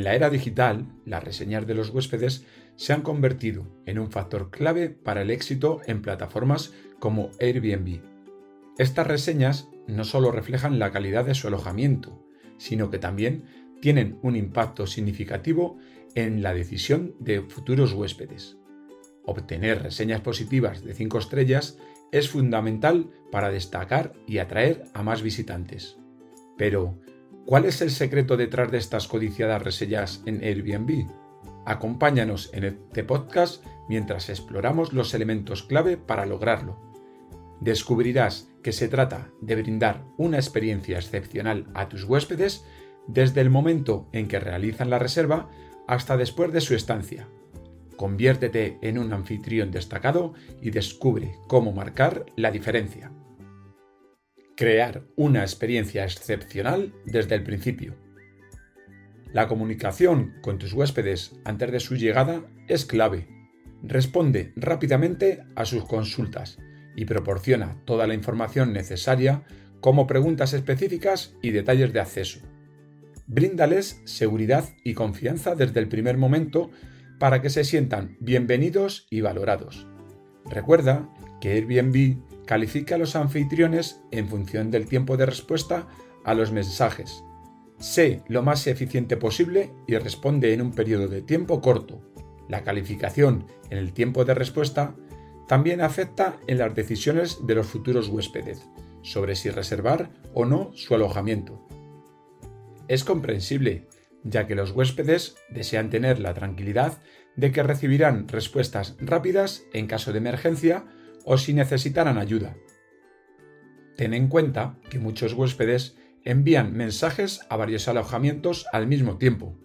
En la era digital, las reseñas de los huéspedes se han convertido en un factor clave para el éxito en plataformas como Airbnb. Estas reseñas no solo reflejan la calidad de su alojamiento, sino que también tienen un impacto significativo en la decisión de futuros huéspedes. Obtener reseñas positivas de 5 estrellas es fundamental para destacar y atraer a más visitantes. Pero, ¿cuál es el secreto detrás de estas codiciadas reseñas en Airbnb? Acompáñanos en este podcast mientras exploramos los elementos clave para lograrlo. Descubrirás que se trata de brindar una experiencia excepcional a tus huéspedes desde el momento en que realizan la reserva hasta después de su estancia. Conviértete en un anfitrión destacado y descubre cómo marcar la diferencia. Crear una experiencia excepcional desde el principio. La comunicación con tus huéspedes antes de su llegada es clave. Responde rápidamente a sus consultas y proporciona toda la información necesaria como preguntas específicas y detalles de acceso. Bríndales seguridad y confianza desde el primer momento para que se sientan bienvenidos y valorados. Recuerda que Airbnb califica a los anfitriones en función del tiempo de respuesta a los mensajes. Sé lo más eficiente posible y responde en un periodo de tiempo corto. La calificación en el tiempo de respuesta también afecta en las decisiones de los futuros huéspedes sobre si reservar o no su alojamiento. Es comprensible, ya que los huéspedes desean tener la tranquilidad de que recibirán respuestas rápidas en caso de emergencia o si necesitaran ayuda. Ten en cuenta que muchos huéspedes envían mensajes a varios alojamientos al mismo tiempo,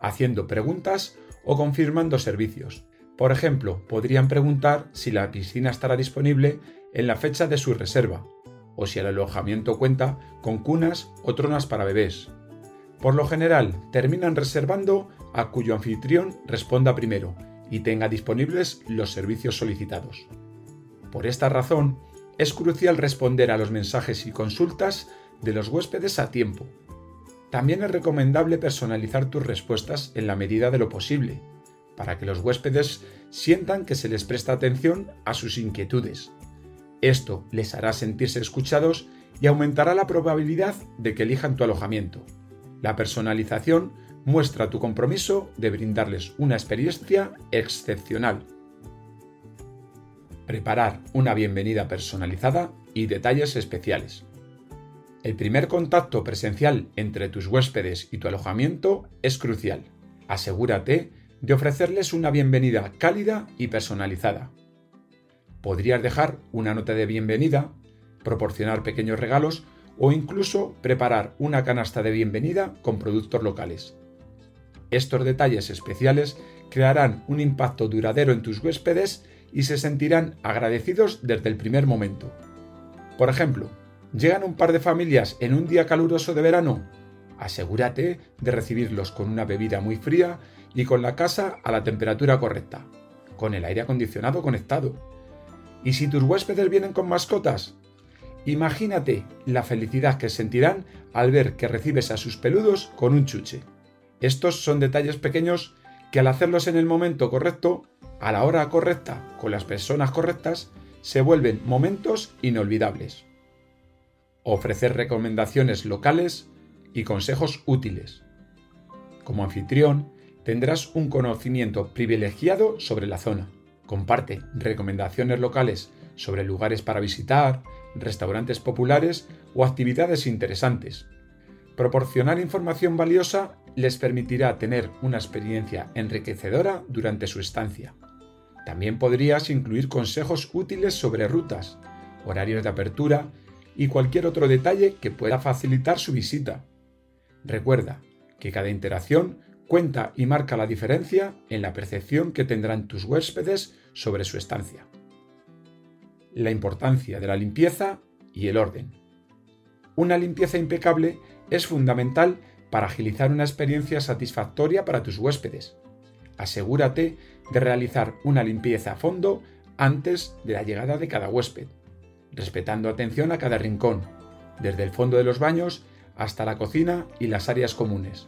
haciendo preguntas o confirmando servicios. Por ejemplo, podrían preguntar si la piscina estará disponible en la fecha de su reserva, o si el alojamiento cuenta con cunas o tronas para bebés, por lo general, terminan reservando a cuyo anfitrión responda primero y tenga disponibles los servicios solicitados. Por esta razón, es crucial responder a los mensajes y consultas de los huéspedes a tiempo. También es recomendable personalizar tus respuestas en la medida de lo posible, para que los huéspedes sientan que se les presta atención a sus inquietudes. Esto les hará sentirse escuchados y aumentará la probabilidad de que elijan tu alojamiento. La personalización muestra tu compromiso de brindarles una experiencia excepcional. Preparar una bienvenida personalizada y detalles especiales. El primer contacto presencial entre tus huéspedes y tu alojamiento es crucial. Asegúrate de ofrecerles una bienvenida cálida y personalizada. Podrías dejar una nota de bienvenida, proporcionar pequeños regalos o incluso preparar una canasta de bienvenida con productos locales. Estos detalles especiales crearán un impacto duradero en tus huéspedes y se sentirán agradecidos desde el primer momento. Por ejemplo, llegan un par de familias en un día caluroso de verano. Asegúrate de recibirlos con una bebida muy fría y con la casa a la temperatura correcta, con el aire acondicionado conectado. Y si tus huéspedes vienen con mascotas, Imagínate la felicidad que sentirán al ver que recibes a sus peludos con un chuche. Estos son detalles pequeños que al hacerlos en el momento correcto, a la hora correcta, con las personas correctas, se vuelven momentos inolvidables. Ofrecer recomendaciones locales y consejos útiles. Como anfitrión, tendrás un conocimiento privilegiado sobre la zona. Comparte recomendaciones locales sobre lugares para visitar, restaurantes populares o actividades interesantes. Proporcionar información valiosa les permitirá tener una experiencia enriquecedora durante su estancia. También podrías incluir consejos útiles sobre rutas, horarios de apertura y cualquier otro detalle que pueda facilitar su visita. Recuerda que cada interacción cuenta y marca la diferencia en la percepción que tendrán tus huéspedes sobre su estancia la importancia de la limpieza y el orden. Una limpieza impecable es fundamental para agilizar una experiencia satisfactoria para tus huéspedes. Asegúrate de realizar una limpieza a fondo antes de la llegada de cada huésped, respetando atención a cada rincón, desde el fondo de los baños hasta la cocina y las áreas comunes.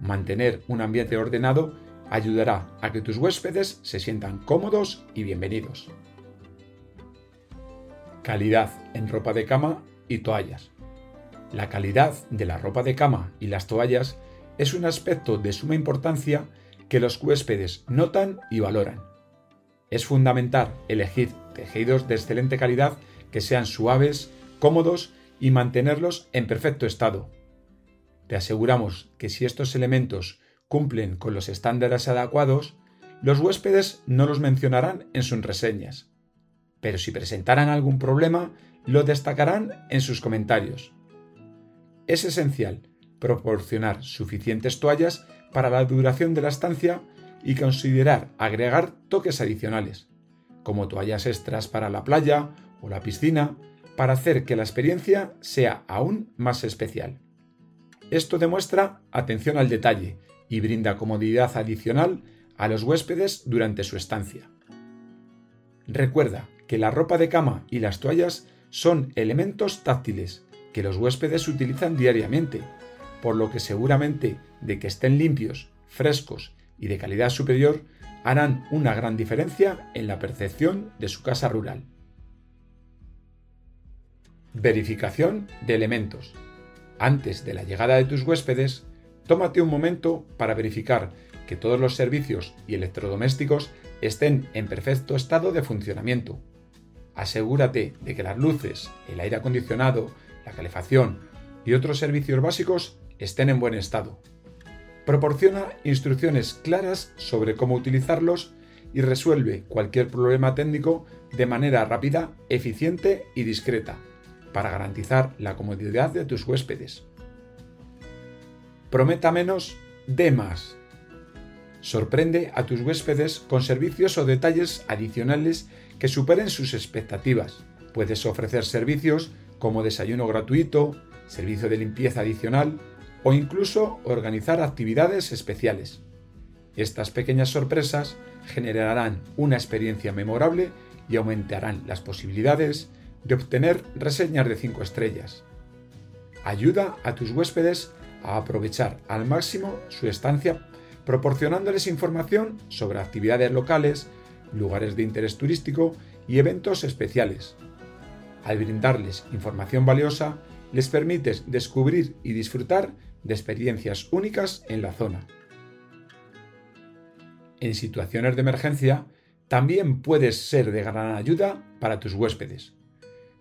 Mantener un ambiente ordenado ayudará a que tus huéspedes se sientan cómodos y bienvenidos. Calidad en ropa de cama y toallas. La calidad de la ropa de cama y las toallas es un aspecto de suma importancia que los huéspedes notan y valoran. Es fundamental elegir tejidos de excelente calidad que sean suaves, cómodos y mantenerlos en perfecto estado. Te aseguramos que si estos elementos cumplen con los estándares adecuados, los huéspedes no los mencionarán en sus reseñas. Pero si presentaran algún problema, lo destacarán en sus comentarios. Es esencial proporcionar suficientes toallas para la duración de la estancia y considerar agregar toques adicionales, como toallas extras para la playa o la piscina, para hacer que la experiencia sea aún más especial. Esto demuestra atención al detalle y brinda comodidad adicional a los huéspedes durante su estancia. Recuerda que la ropa de cama y las toallas son elementos táctiles que los huéspedes utilizan diariamente, por lo que seguramente de que estén limpios, frescos y de calidad superior harán una gran diferencia en la percepción de su casa rural. Verificación de elementos. Antes de la llegada de tus huéspedes, tómate un momento para verificar que todos los servicios y electrodomésticos estén en perfecto estado de funcionamiento. Asegúrate de que las luces, el aire acondicionado, la calefacción y otros servicios básicos estén en buen estado. Proporciona instrucciones claras sobre cómo utilizarlos y resuelve cualquier problema técnico de manera rápida, eficiente y discreta, para garantizar la comodidad de tus huéspedes. Prometa menos, de más. Sorprende a tus huéspedes con servicios o detalles adicionales que superen sus expectativas. Puedes ofrecer servicios como desayuno gratuito, servicio de limpieza adicional o incluso organizar actividades especiales. Estas pequeñas sorpresas generarán una experiencia memorable y aumentarán las posibilidades de obtener reseñas de 5 estrellas. Ayuda a tus huéspedes a aprovechar al máximo su estancia proporcionándoles información sobre actividades locales, lugares de interés turístico y eventos especiales. Al brindarles información valiosa, les permites descubrir y disfrutar de experiencias únicas en la zona. En situaciones de emergencia, también puedes ser de gran ayuda para tus huéspedes.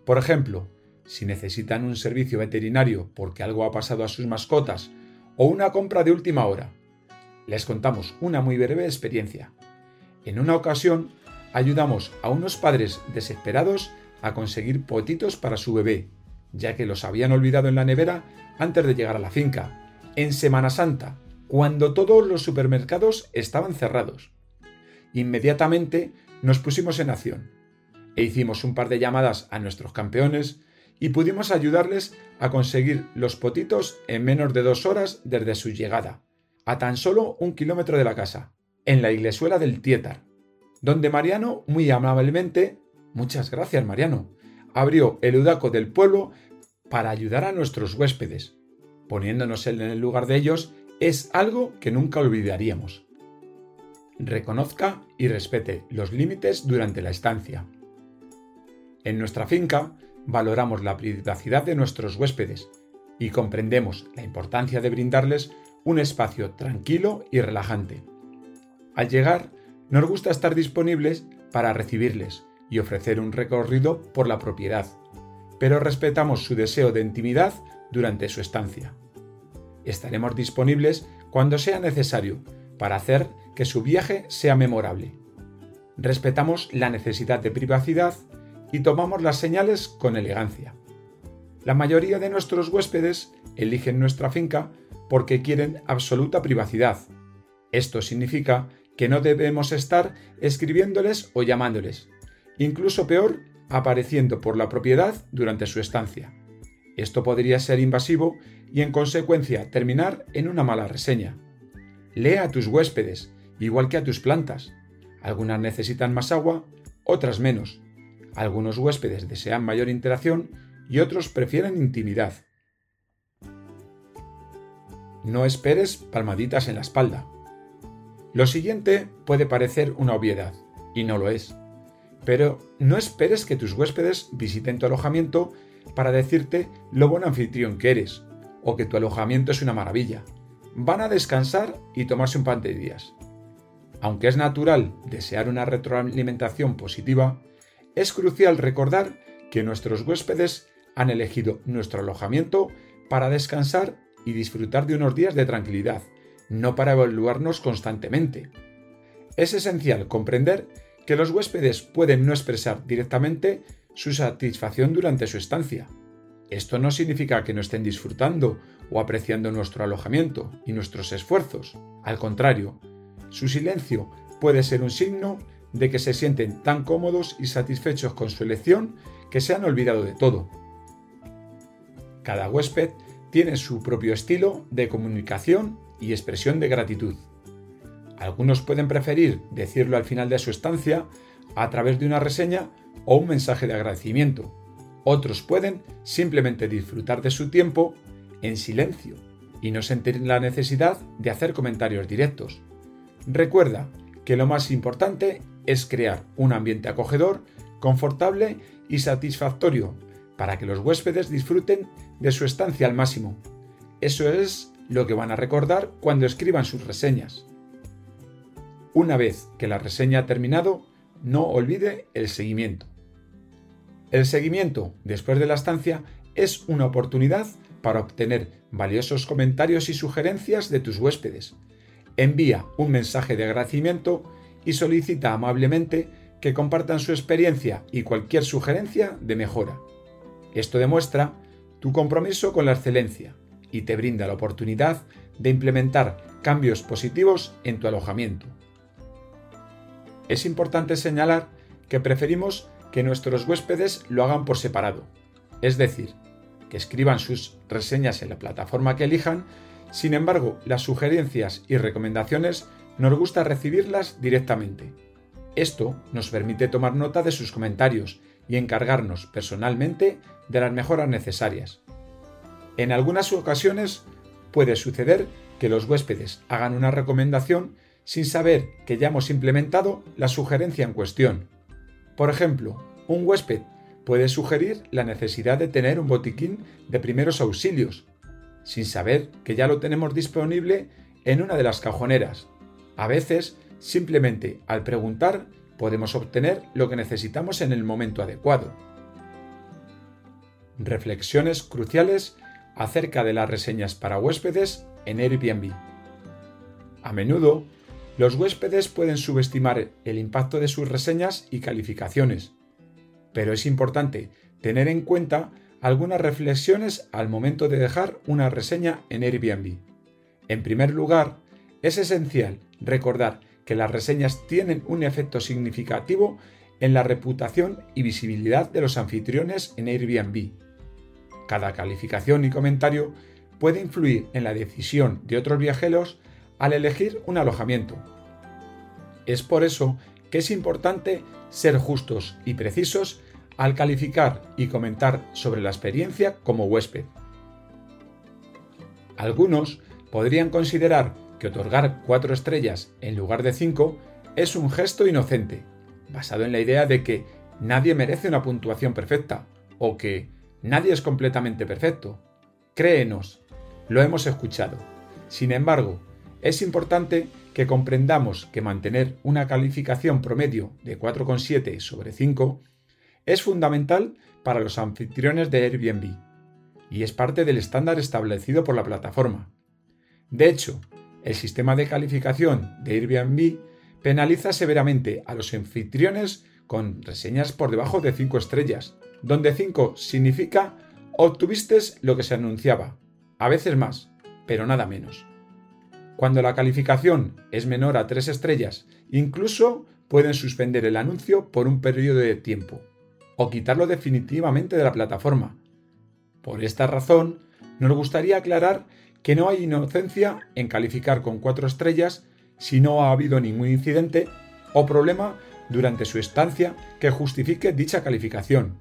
Por ejemplo, si necesitan un servicio veterinario porque algo ha pasado a sus mascotas o una compra de última hora. Les contamos una muy breve experiencia. En una ocasión, ayudamos a unos padres desesperados a conseguir potitos para su bebé, ya que los habían olvidado en la nevera antes de llegar a la finca, en Semana Santa, cuando todos los supermercados estaban cerrados. Inmediatamente nos pusimos en acción e hicimos un par de llamadas a nuestros campeones y pudimos ayudarles a conseguir los potitos en menos de dos horas desde su llegada, a tan solo un kilómetro de la casa, en la iglesuela del Tietar, donde Mariano muy amablemente, muchas gracias Mariano, abrió el udaco del pueblo para ayudar a nuestros huéspedes. Poniéndonos en el lugar de ellos es algo que nunca olvidaríamos. Reconozca y respete los límites durante la estancia. En nuestra finca valoramos la privacidad de nuestros huéspedes y comprendemos la importancia de brindarles un espacio tranquilo y relajante. Al llegar, nos gusta estar disponibles para recibirles y ofrecer un recorrido por la propiedad, pero respetamos su deseo de intimidad durante su estancia. Estaremos disponibles cuando sea necesario para hacer que su viaje sea memorable. Respetamos la necesidad de privacidad y tomamos las señales con elegancia. La mayoría de nuestros huéspedes eligen nuestra finca porque quieren absoluta privacidad. Esto significa que no debemos estar escribiéndoles o llamándoles, incluso peor, apareciendo por la propiedad durante su estancia. Esto podría ser invasivo y en consecuencia terminar en una mala reseña. Lea a tus huéspedes, igual que a tus plantas. Algunas necesitan más agua, otras menos, algunos huéspedes desean mayor interacción y otros prefieren intimidad. No esperes palmaditas en la espalda. Lo siguiente puede parecer una obviedad, y no lo es. Pero no esperes que tus huéspedes visiten tu alojamiento para decirte lo buen anfitrión que eres, o que tu alojamiento es una maravilla. Van a descansar y tomarse un pan de días. Aunque es natural desear una retroalimentación positiva, es crucial recordar que nuestros huéspedes han elegido nuestro alojamiento para descansar y disfrutar de unos días de tranquilidad, no para evaluarnos constantemente. Es esencial comprender que los huéspedes pueden no expresar directamente su satisfacción durante su estancia. Esto no significa que no estén disfrutando o apreciando nuestro alojamiento y nuestros esfuerzos. Al contrario, su silencio puede ser un signo de que se sienten tan cómodos y satisfechos con su elección que se han olvidado de todo. Cada huésped tiene su propio estilo de comunicación y expresión de gratitud. Algunos pueden preferir decirlo al final de su estancia a través de una reseña o un mensaje de agradecimiento. Otros pueden simplemente disfrutar de su tiempo en silencio y no sentir la necesidad de hacer comentarios directos. Recuerda que lo más importante es crear un ambiente acogedor, confortable y satisfactorio para que los huéspedes disfruten de su estancia al máximo. Eso es lo que van a recordar cuando escriban sus reseñas. Una vez que la reseña ha terminado, no olvide el seguimiento. El seguimiento después de la estancia es una oportunidad para obtener valiosos comentarios y sugerencias de tus huéspedes. Envía un mensaje de agradecimiento y solicita amablemente que compartan su experiencia y cualquier sugerencia de mejora. Esto demuestra tu compromiso con la excelencia y te brinda la oportunidad de implementar cambios positivos en tu alojamiento. Es importante señalar que preferimos que nuestros huéspedes lo hagan por separado, es decir, que escriban sus reseñas en la plataforma que elijan, sin embargo, las sugerencias y recomendaciones nos gusta recibirlas directamente. Esto nos permite tomar nota de sus comentarios y encargarnos personalmente de las mejoras necesarias. En algunas ocasiones puede suceder que los huéspedes hagan una recomendación sin saber que ya hemos implementado la sugerencia en cuestión. Por ejemplo, un huésped puede sugerir la necesidad de tener un botiquín de primeros auxilios, sin saber que ya lo tenemos disponible en una de las cajoneras. A veces, simplemente al preguntar, podemos obtener lo que necesitamos en el momento adecuado. Reflexiones cruciales acerca de las reseñas para huéspedes en Airbnb. A menudo, los huéspedes pueden subestimar el impacto de sus reseñas y calificaciones, pero es importante tener en cuenta algunas reflexiones al momento de dejar una reseña en Airbnb. En primer lugar, es esencial recordar que las reseñas tienen un efecto significativo en la reputación y visibilidad de los anfitriones en Airbnb. Cada calificación y comentario puede influir en la decisión de otros viajeros al elegir un alojamiento. Es por eso que es importante ser justos y precisos al calificar y comentar sobre la experiencia como huésped. Algunos podrían considerar que otorgar cuatro estrellas en lugar de cinco es un gesto inocente, basado en la idea de que nadie merece una puntuación perfecta o que nadie es completamente perfecto. Créenos, lo hemos escuchado. Sin embargo, es importante que comprendamos que mantener una calificación promedio de 4,7 sobre 5 es fundamental para los anfitriones de Airbnb y es parte del estándar establecido por la plataforma. De hecho, el sistema de calificación de Airbnb penaliza severamente a los anfitriones con reseñas por debajo de 5 estrellas, donde 5 significa obtuviste lo que se anunciaba, a veces más, pero nada menos. Cuando la calificación es menor a 3 estrellas, incluso pueden suspender el anuncio por un periodo de tiempo o quitarlo definitivamente de la plataforma. Por esta razón, nos gustaría aclarar que no hay inocencia en calificar con cuatro estrellas si no ha habido ningún incidente o problema durante su estancia que justifique dicha calificación.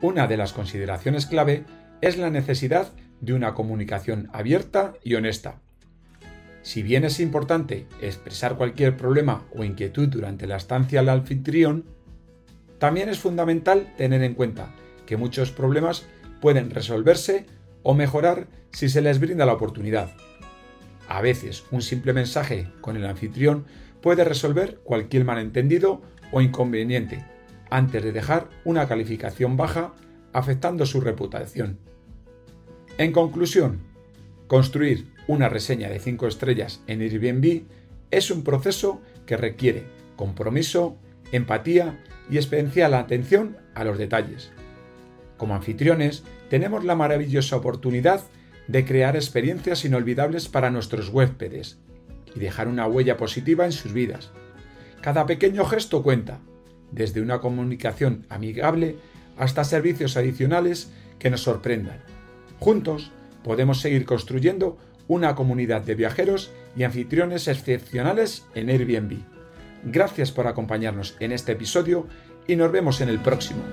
Una de las consideraciones clave es la necesidad de una comunicación abierta y honesta. Si bien es importante expresar cualquier problema o inquietud durante la estancia al anfitrión, también es fundamental tener en cuenta que muchos problemas pueden resolverse o mejorar si se les brinda la oportunidad. A veces un simple mensaje con el anfitrión puede resolver cualquier malentendido o inconveniente antes de dejar una calificación baja afectando su reputación. En conclusión, construir una reseña de 5 estrellas en Airbnb es un proceso que requiere compromiso, empatía y especial atención a los detalles. Como anfitriones, tenemos la maravillosa oportunidad de crear experiencias inolvidables para nuestros huéspedes y dejar una huella positiva en sus vidas. Cada pequeño gesto cuenta, desde una comunicación amigable hasta servicios adicionales que nos sorprendan. Juntos podemos seguir construyendo una comunidad de viajeros y anfitriones excepcionales en Airbnb. Gracias por acompañarnos en este episodio y nos vemos en el próximo.